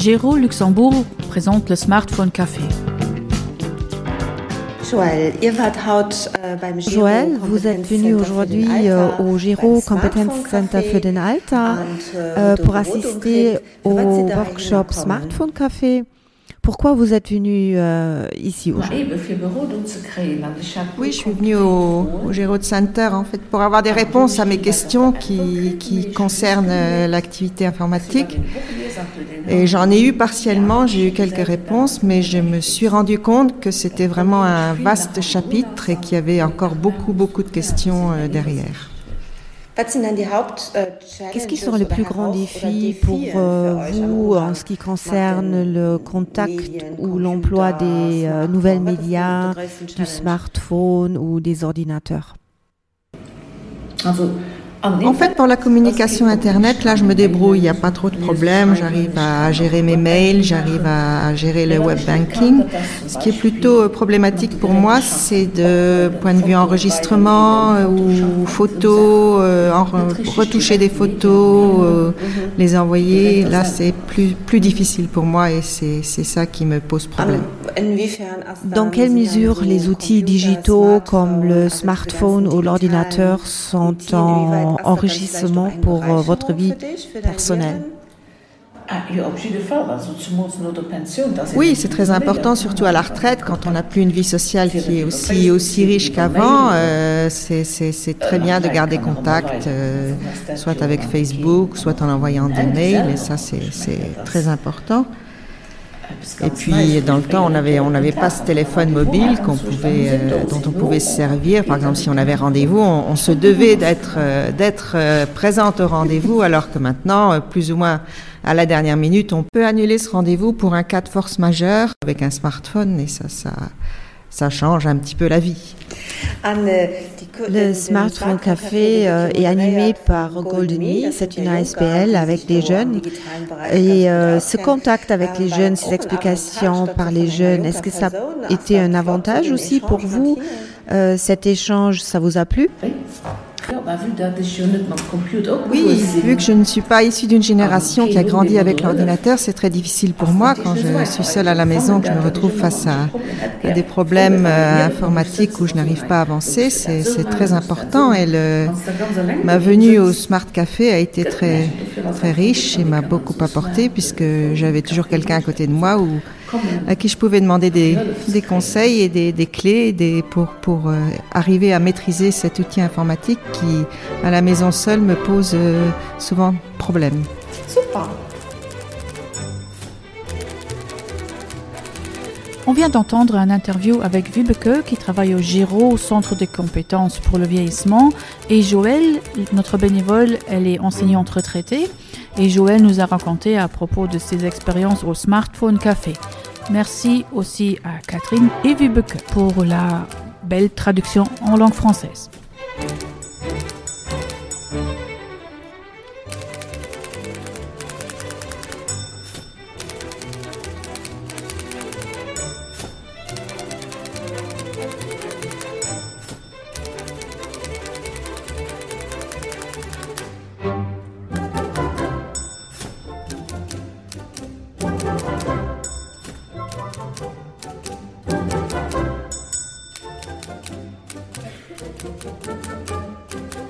Géraud Luxembourg présente le Smartphone Café. Joël, vous êtes venu aujourd'hui euh, au Giro Competence Center für den Alter euh, pour assister au workshop Smartphone Café. Pourquoi vous êtes venu euh, ici aujourd'hui Oui, je suis venue au, au Center en fait pour avoir des réponses à mes questions qui, qui concernent euh, l'activité informatique. Et j'en ai eu partiellement, j'ai eu quelques réponses, mais je me suis rendu compte que c'était vraiment un vaste chapitre et qu'il y avait encore beaucoup, beaucoup de questions euh, derrière. Qu'est-ce qui sont les plus grands défis pour euh, vous en ce qui concerne le contact ou l'emploi des euh, nouvelles médias, du smartphone ou des ordinateurs? En fait, pour la communication Internet, là, je me débrouille, il n'y a pas trop de problèmes. J'arrive à gérer mes mails, j'arrive à gérer le web banking. Ce qui est plutôt euh, problématique pour moi, c'est de point de vue enregistrement euh, ou photos, euh, retoucher des photos, les envoyer. Là, c'est plus, plus difficile pour moi et c'est ça qui me pose problème. Dans quelle mesure les outils digitaux comme le smartphone ou l'ordinateur sont en enrichissement pour euh, votre vie personnelle? oui, c'est très important, surtout à la retraite, quand on n'a plus une vie sociale qui est aussi, aussi riche qu'avant. Euh, c'est très bien de garder contact, euh, soit avec Facebook, soit en envoyant des mails, et ça, c'est très important. Et puis, dans le temps, on n'avait on n'avait pas ce téléphone mobile qu'on pouvait, euh, dont on pouvait se servir. Par exemple, si on avait rendez-vous, on, se devait d'être euh, d'être euh, présente au rendez-vous, alors que maintenant, plus ou moins à la dernière minute, on peut annuler ce rendez-vous pour un cas de force majeure avec un smartphone, et ça, ça, ça change un petit peu la vie. Le Smartphone Café euh, est animé par Golden c'est une ASPL avec des jeunes. Et euh, ce contact avec les jeunes, ces explications par les jeunes, est-ce que ça a été un avantage aussi pour vous euh, Cet échange, ça vous a plu? Oui, vu que je ne suis pas issue d'une génération qui a grandi avec l'ordinateur, c'est très difficile pour moi quand je suis seule à la maison, que je me retrouve face à, des problèmes euh, informatiques où je n'arrive pas à avancer. C'est très important et le, ma venue au Smart Café a été très, très riche et m'a beaucoup apporté puisque j'avais toujours quelqu'un à côté de moi où à qui je pouvais demander des, des conseils et des, des clés des, pour, pour euh, arriver à maîtriser cet outil informatique qui, à la maison seule, me pose euh, souvent problème. Super. On vient d'entendre un interview avec Vibeke qui travaille au Giro, au Centre de compétences pour le vieillissement, et Joël, notre bénévole, elle est enseignante retraitée, et Joël nous a raconté à propos de ses expériences au Smartphone Café. Merci aussi à Catherine et Vibeke pour la belle traduction en langue française. じゃんじゃん。